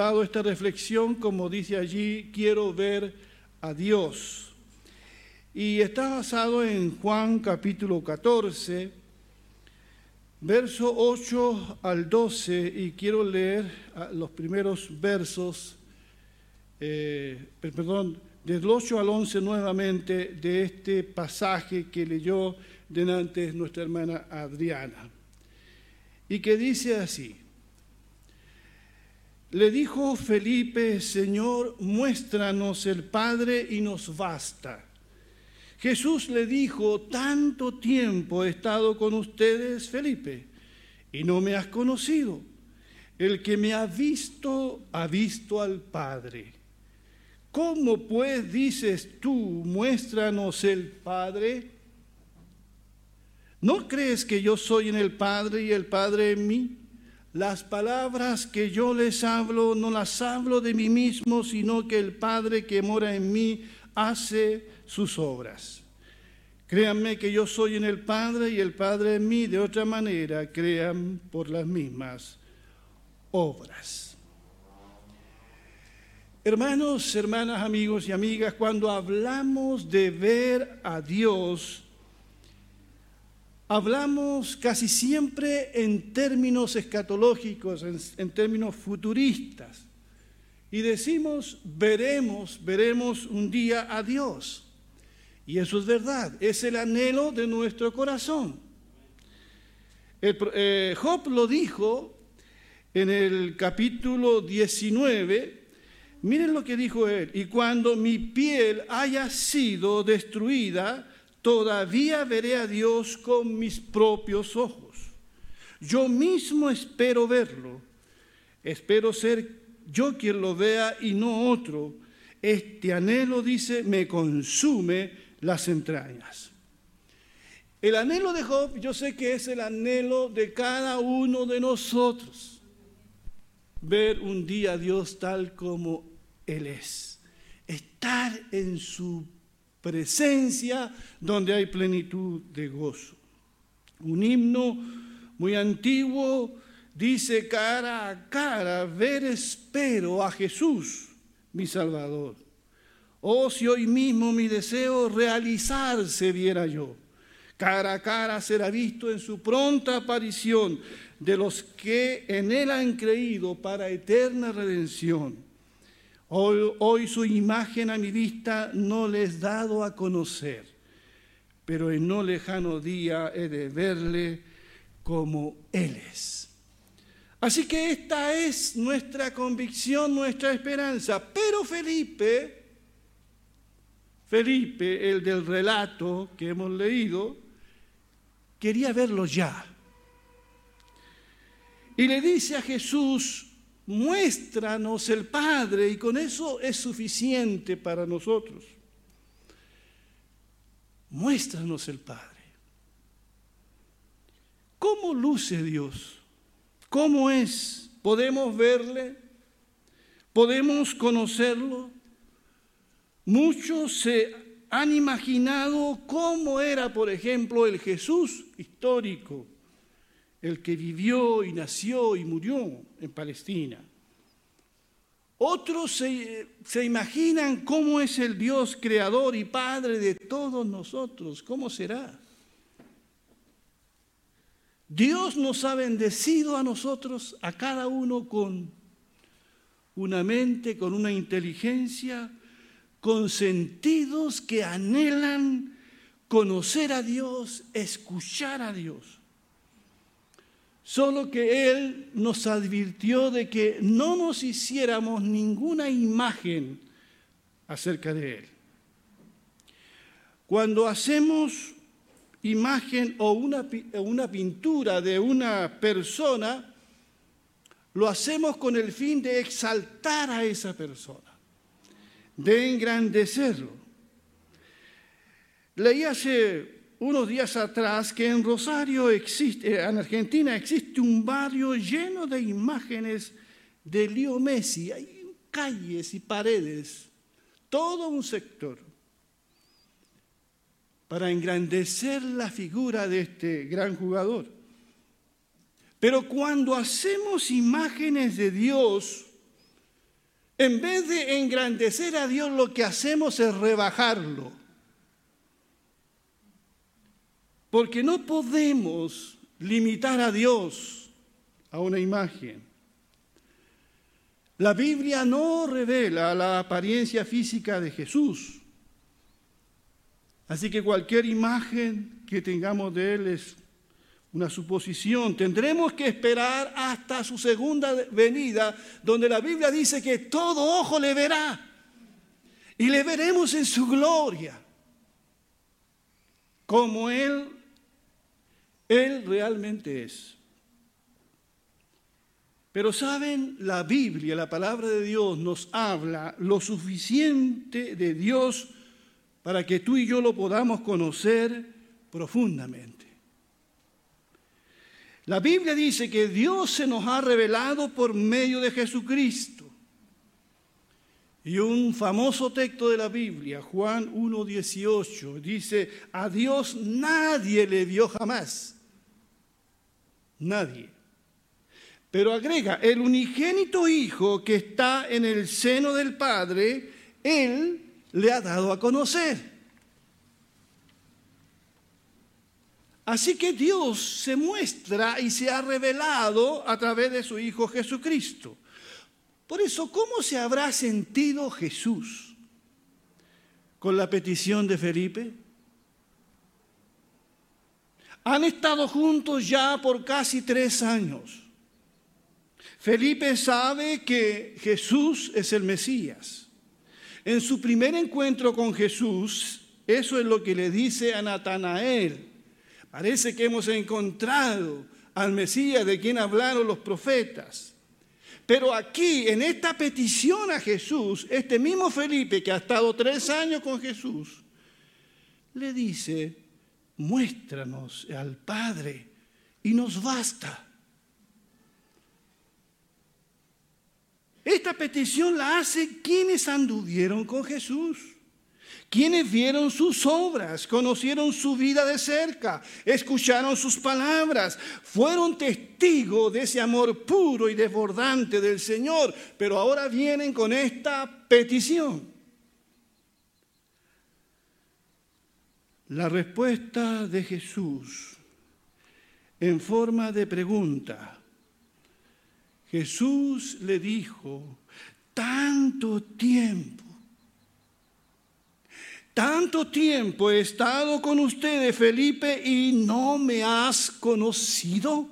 titulado esta reflexión, como dice allí, Quiero ver a Dios. Y está basado en Juan capítulo 14, verso 8 al 12, y quiero leer ah, los primeros versos, eh, perdón, del 8 al 11 nuevamente de este pasaje que leyó delante nuestra hermana Adriana, y que dice así. Le dijo Felipe, Señor, muéstranos el Padre y nos basta. Jesús le dijo, tanto tiempo he estado con ustedes, Felipe, y no me has conocido. El que me ha visto, ha visto al Padre. ¿Cómo pues dices tú, muéstranos el Padre? ¿No crees que yo soy en el Padre y el Padre en mí? Las palabras que yo les hablo no las hablo de mí mismo, sino que el Padre que mora en mí hace sus obras. Créanme que yo soy en el Padre y el Padre en mí, de otra manera crean por las mismas obras. Hermanos, hermanas, amigos y amigas, cuando hablamos de ver a Dios, Hablamos casi siempre en términos escatológicos, en, términos futuristas. Y decimos, veremos, veremos un día a Dios. Y eso es verdad, es el anhelo de nuestro corazón. Eh, Job lo dijo en el capítulo 19, miren lo que dijo él, y cuando mi piel haya sido destruida, todavía veré a Dios con mis propios ojos. Yo mismo espero verlo. Espero ser yo quien lo vea y no otro. Este anhelo, dice, me consume las entrañas. El anhelo de Job, yo sé que es el anhelo de cada uno de nosotros. Ver un día a Dios tal como Él es. Estar en su presencia donde hay plenitud de gozo. Un himno muy antiguo dice cara a cara, ver espero a Jesús, mi Salvador. Oh, si hoy mismo mi deseo realizarse viera yo. Cara a cara será visto en su pronta aparición de los que en él han creído para eterna redención. Hoy, su imagen a mi vista no les he dado a conocer, pero en no lejano día he de verle como Él es. Así que esta es nuestra convicción, nuestra esperanza. Pero Felipe, Felipe, el del relato que hemos leído, quería verlo ya. Y le dice a Jesús, muéstranos el Padre y con eso es suficiente para nosotros. Muéstranos el Padre. ¿Cómo luce Dios? ¿Cómo es? ¿Podemos verle? ¿Podemos conocerlo? Muchos se han imaginado cómo era, por ejemplo, el Jesús histórico el que vivió y nació y murió en Palestina. Otros se, imaginan cómo es el Dios creador y Padre de todos nosotros, cómo será. Dios nos ha bendecido a nosotros, a cada uno con una mente, con una inteligencia, con sentidos que anhelan conocer a Dios, escuchar a Dios. Solo que Él nos advirtió de que no nos hiciéramos ninguna imagen acerca de Él. Cuando hacemos imagen o una, una pintura de una persona, lo hacemos con el fin de exaltar a esa persona, de engrandecerlo. Leí hace unos días atrás que en Rosario existe, eh, en Argentina existe un barrio lleno de imágenes de Leo Messi. Hay calles y paredes, todo un sector, para engrandecer la figura de este gran jugador. Pero cuando hacemos imágenes de Dios, En vez de engrandecer a Dios, lo que hacemos es rebajarlo. Porque no podemos limitar a Dios a una imagen. La Biblia no revela la apariencia física de Jesús. Así que cualquier imagen que tengamos de Él es una suposición. Tendremos que esperar hasta su segunda venida, donde la Biblia dice que todo ojo le verá y le veremos en su gloria, como Él, Él realmente es. Pero saben, la Biblia, la palabra de Dios nos habla lo suficiente de Dios para que tú y yo lo podamos conocer profundamente. La Biblia dice que Dios se nos ha revelado por medio de Jesucristo. Y un famoso texto de la Biblia, Juan 1.18, dice, a Dios nadie le vio jamás. Nadie. Pero agrega, el unigénito Hijo que está en el seno del Padre, Él le ha dado a conocer. Así que Dios se muestra y se ha revelado a través de su Hijo Jesucristo. Por eso, ¿cómo se habrá sentido Jesús con la petición de Felipe? Han estado juntos ya por casi tres años. Felipe sabe que Jesús es el Mesías. En su primer encuentro con Jesús, eso es lo que le dice a Natanael. Parece que hemos encontrado al Mesías de quien hablaron los profetas. Pero aquí, en esta petición a Jesús, este mismo Felipe que ha estado tres años con Jesús, le dice, muéstranos al Padre y nos basta. Esta petición la hace quienes anduvieron con Jesús, quienes vieron sus obras, conocieron su vida de cerca, escucharon sus palabras, fueron testigos de ese amor puro y desbordante del Señor, pero ahora vienen con esta petición. La respuesta de Jesús en forma de pregunta Jesús le dijo, tanto tiempo, tanto tiempo he estado con ustedes, Felipe, y no me has conocido.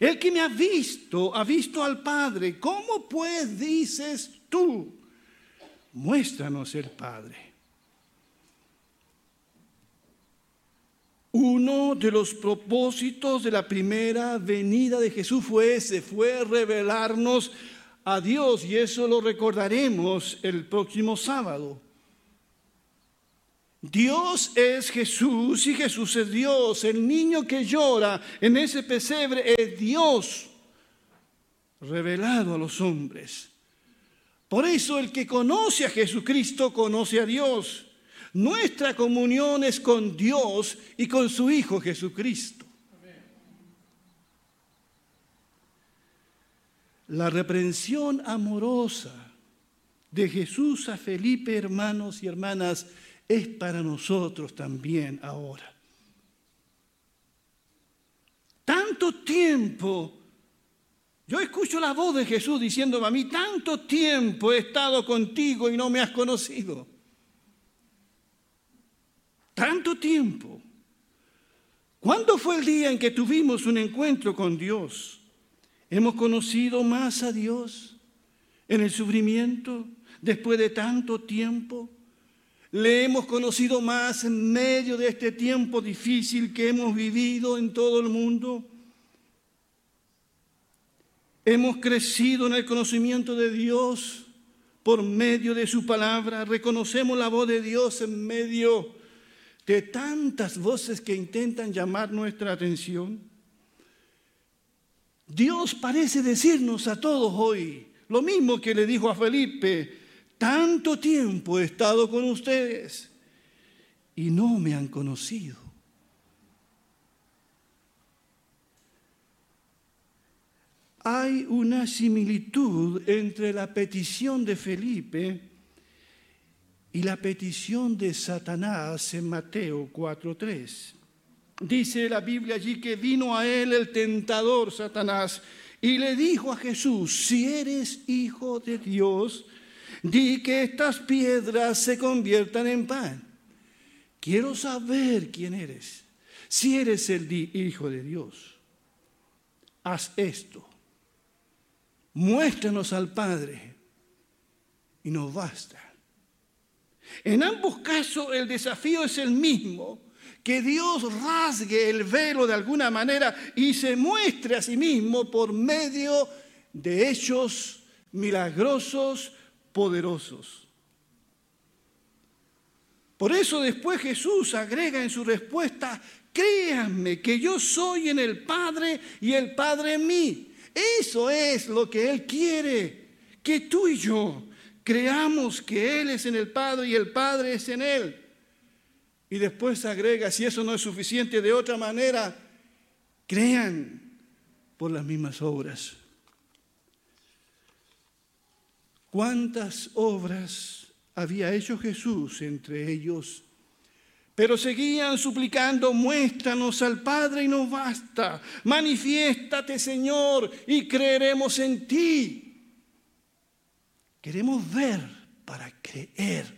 El que me ha visto, ha visto al Padre. ¿Cómo pues dices tú? Muéstranos el Padre. Uno de los propósitos de la primera venida de Jesús fue ese, fue revelarnos a Dios y eso lo recordaremos el próximo sábado. Dios es Jesús y Jesús es Dios. El niño que llora en ese pesebre es Dios revelado a los hombres. Por eso el que conoce a Jesucristo conoce a Dios. Nuestra comunión es con Dios y con su Hijo Jesucristo. La reprensión amorosa de Jesús a Felipe, hermanos y hermanas, es para nosotros también ahora. Tanto tiempo, yo escucho la voz de Jesús diciéndome a mí, tanto tiempo he estado contigo y no me has conocido tanto tiempo. ¿Cuándo fue el día en que tuvimos un encuentro con Dios? ¿Hemos conocido más a Dios en el sufrimiento después de tanto tiempo? ¿Le hemos conocido más en medio de este tiempo difícil que hemos vivido en todo el mundo? ¿Hemos crecido en el conocimiento de Dios por medio de su palabra? ¿Reconocemos la voz de Dios en medio de tantas voces que intentan llamar nuestra atención? Dios parece decirnos a todos hoy lo mismo que le dijo a Felipe, tanto tiempo he estado con ustedes y no me han conocido. hay una similitud entre la petición de Felipe y la petición de Satanás en Mateo 4.3. Dice la Biblia allí que vino a él el tentador Satanás y le dijo a Jesús, si eres hijo de Dios, di que estas piedras se conviertan en pan. Quiero saber quién eres. Si eres el hijo de Dios, haz esto muéstranos al Padre y nos basta. En ambos casos el desafío es el mismo, que Dios rasgue el velo de alguna manera y se muestre a sí mismo por medio de hechos milagrosos, poderosos. Por eso después Jesús agrega en su respuesta, créanme que yo soy en el Padre y el Padre en mí. Eso es lo que Él quiere, que tú y yo creamos que Él es en el Padre y el Padre es en Él. Y después agrega, si eso no es suficiente de otra manera, crean por las mismas obras. ¿Cuántas obras había hecho Jesús entre ellos? Pero seguían suplicando, muéstranos al Padre y nos basta. Manifiéstate, Señor, y creeremos en ti. Queremos ver para creer.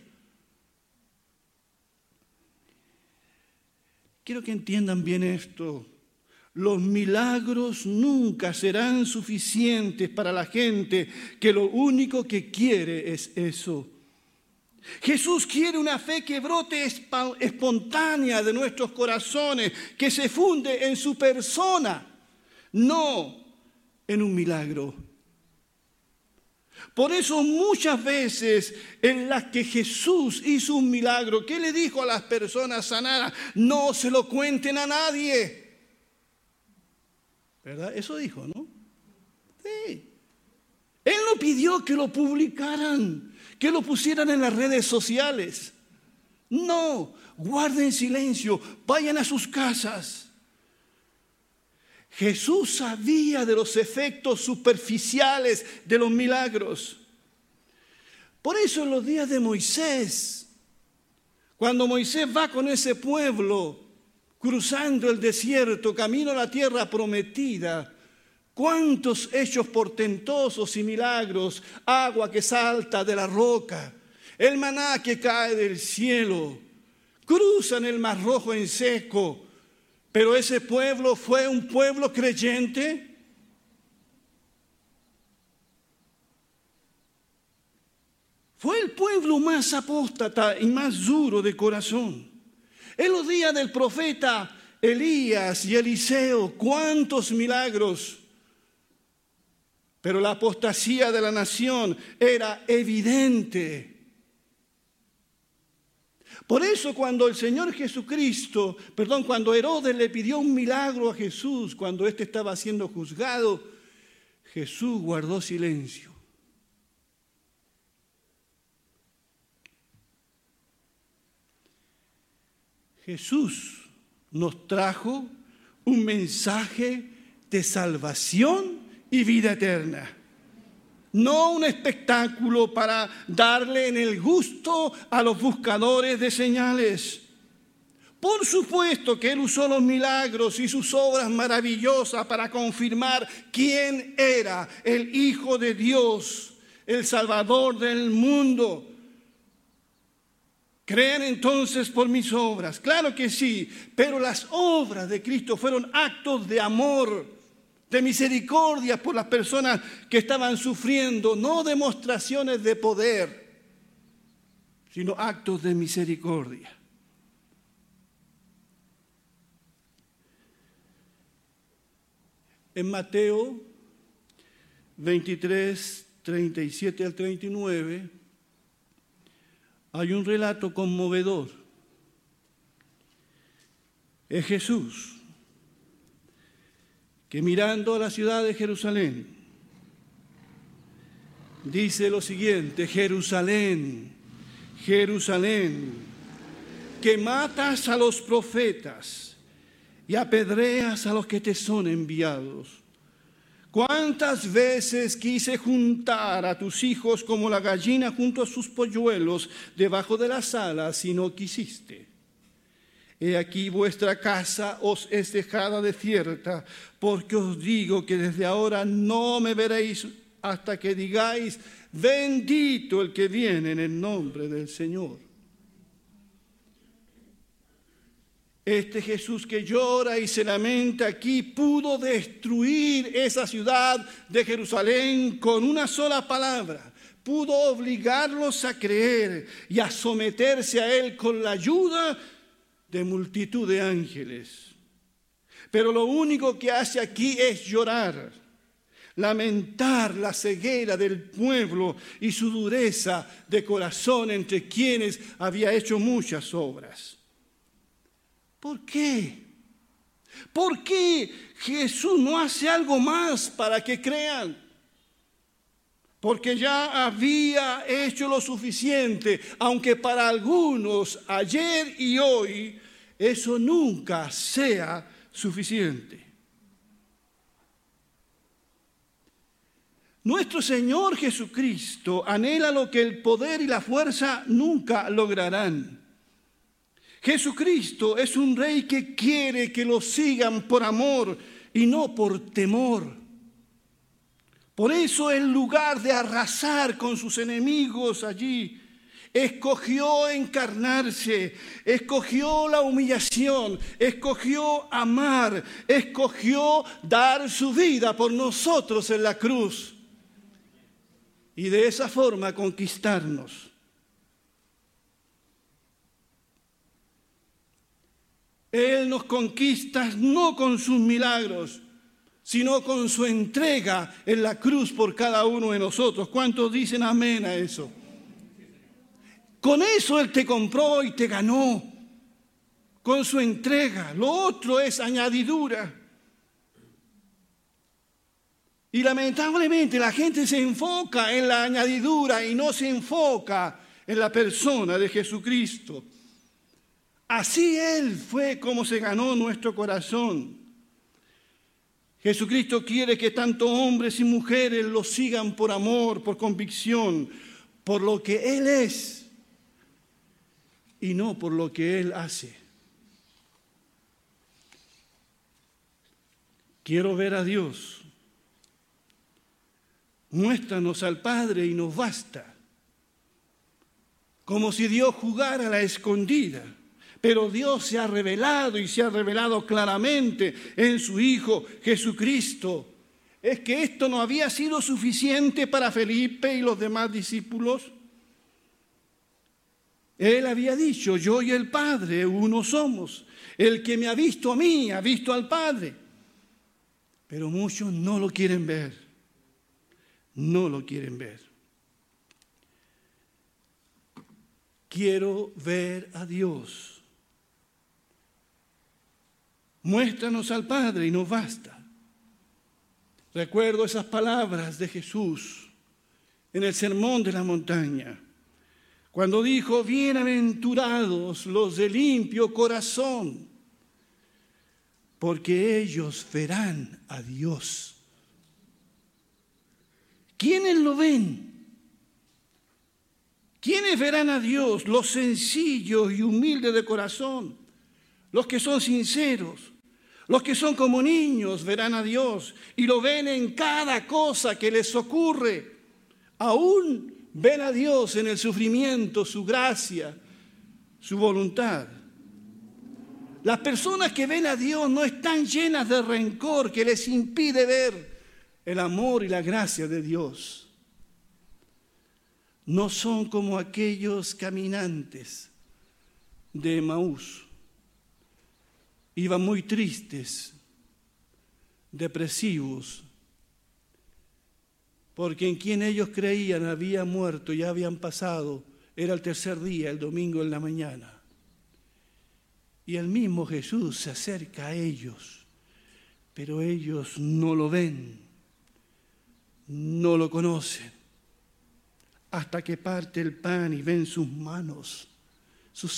Quiero que entiendan bien esto. Los milagros nunca serán suficientes para la gente que lo único que quiere es eso Jesús quiere una fe que brote espontánea de nuestros corazones, que se funde en su persona, no en un milagro. Por eso muchas veces en las que Jesús hizo un milagro, ¿qué le dijo a las personas sanadas? No se lo cuenten a nadie. ¿Verdad? Eso dijo, ¿no? Sí. Él no pidió que lo publicaran que lo pusieran en las redes sociales. No, guarden silencio, vayan a sus casas. Jesús sabía de los efectos superficiales de los milagros. Por eso en los días de Moisés, cuando Moisés va con ese pueblo cruzando el desierto, camino a la tierra prometida, cuántos hechos portentosos y milagros, agua que salta de la roca, el maná que cae del cielo, cruzan el mar rojo en seco, pero ese pueblo fue un pueblo creyente. Fue el pueblo más apóstata y más duro de corazón. En los días del profeta Elías y Eliseo, cuántos milagros pero la apostasía de la nación era evidente. Por eso cuando el Señor Jesucristo, perdón, cuando Herodes le pidió un milagro a Jesús, cuando éste estaba siendo juzgado, Jesús guardó silencio. Jesús nos trajo un mensaje de salvación y vida eterna. No un espectáculo para darle en el gusto a los buscadores de señales. Por supuesto que Él usó los milagros y sus obras maravillosas para confirmar quién era el Hijo de Dios, el Salvador del mundo. ¿Creen entonces por mis obras? Claro que sí, pero las obras de Cristo fueron actos de amor de misericordia por las personas que estaban sufriendo, no demostraciones de poder, sino actos de misericordia. En Mateo 23, 37 al 39, hay un relato conmovedor. Es Jesús que mirando a la ciudad de Jerusalén, dice lo siguiente, Jerusalén, Jerusalén, que matas a los profetas y apedreas a los que te son enviados. ¿Cuántas veces quise juntar a tus hijos como la gallina junto a sus polluelos debajo de las alas y no quisiste? He aquí vuestra casa os es dejada desierta, porque os digo que desde ahora no me veréis hasta que digáis, bendito el que viene en el nombre del Señor. Este Jesús que llora y se lamenta aquí pudo destruir esa ciudad de Jerusalén con una sola palabra. Pudo obligarlos a creer y a someterse a Él con la ayuda de multitud de ángeles. Pero lo único que hace aquí es llorar, lamentar la ceguera del pueblo y su dureza de corazón entre quienes había hecho muchas obras. ¿Por qué? ¿Por qué Jesús no hace algo más para que crean? Porque ya había hecho lo suficiente, aunque para algunos ayer y hoy eso nunca sea suficiente. Nuestro Señor Jesucristo anhela lo que el poder y la fuerza nunca lograrán. Jesucristo es un rey que quiere que lo sigan por amor y no por temor. Por eso en lugar de arrasar con sus enemigos allí, escogió encarnarse, escogió la humillación, escogió amar, escogió dar su vida por nosotros en la cruz y de esa forma conquistarnos. Él nos conquista no con sus milagros, sino con su entrega en la cruz por cada uno de nosotros. ¿Cuántos dicen amén a eso? Con eso Él te compró y te ganó, con su entrega. Lo otro es añadidura. Y lamentablemente la gente se enfoca en la añadidura y no se enfoca en la persona de Jesucristo. Así Él fue como se ganó nuestro corazón. Jesucristo quiere que tanto hombres y mujeres lo sigan por amor, por convicción, por lo que Él es y no por lo que Él hace. Quiero ver a Dios. Muéstranos al Padre y nos basta. Como si Dios jugara a la escondida. Pero Dios se ha revelado y se ha revelado claramente en su Hijo Jesucristo. ¿Es que esto no había sido suficiente para Felipe y los demás discípulos? Él había dicho, yo y el Padre uno somos. El que me ha visto a mí ha visto al Padre. Pero muchos no lo quieren ver. No lo quieren ver. Quiero ver a Dios. Muéstranos al Padre y nos basta. Recuerdo esas palabras de Jesús en el sermón de la montaña, cuando dijo, bienaventurados los de limpio corazón, porque ellos verán a Dios. ¿Quiénes lo ven? ¿Quiénes verán a Dios? Los sencillos y humildes de corazón los que son sinceros, los que son como niños verán a Dios y lo ven en cada cosa que les ocurre. Aún ven a Dios en el sufrimiento, su gracia, su voluntad. Las personas que ven a Dios no están llenas de rencor que les impide ver el amor y la gracia de Dios. No son como aquellos caminantes de Maús iban muy tristes, depresivos, porque en quien ellos creían había muerto, ya habían pasado, era el tercer día, el domingo en la mañana. Y el mismo Jesús se acerca a ellos, pero ellos no lo ven, no lo conocen, hasta que parte el pan y ven sus manos, sus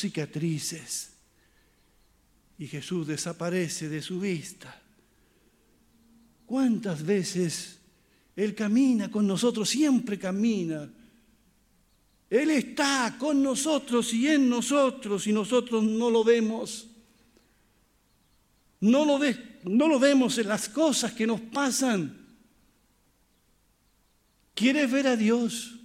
¿Cuántas veces Él camina con nosotros? Siempre camina. Él está con nosotros y en nosotros y nosotros no lo vemos. No lo, no lo vemos en las cosas que nos pasan. ¿Quieres ver a Dios?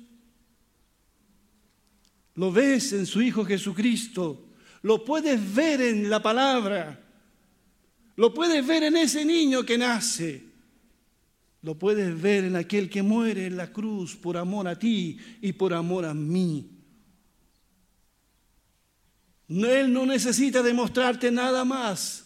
Lo ves en su Hijo Jesucristo. Lo puedes ver en la palabra. Lo puedes ver en ese niño que nace. Lo puedes ver en aquel que muere en la cruz por amor a ti y por amor a mí. Él no necesita demostrarte nada más.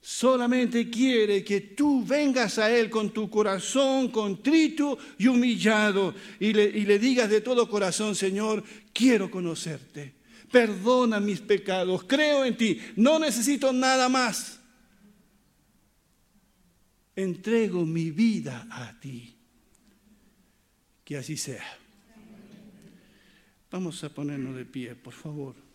Solamente quiere que tú vengas a Él con tu corazón contrito y humillado y le, y le digas de todo corazón, Señor, quiero conocerte. Perdona mis pecados, creo en ti, no necesito nada más. Entrego mi vida a ti. Que así sea. Vamos a ponernos de pie, por favor.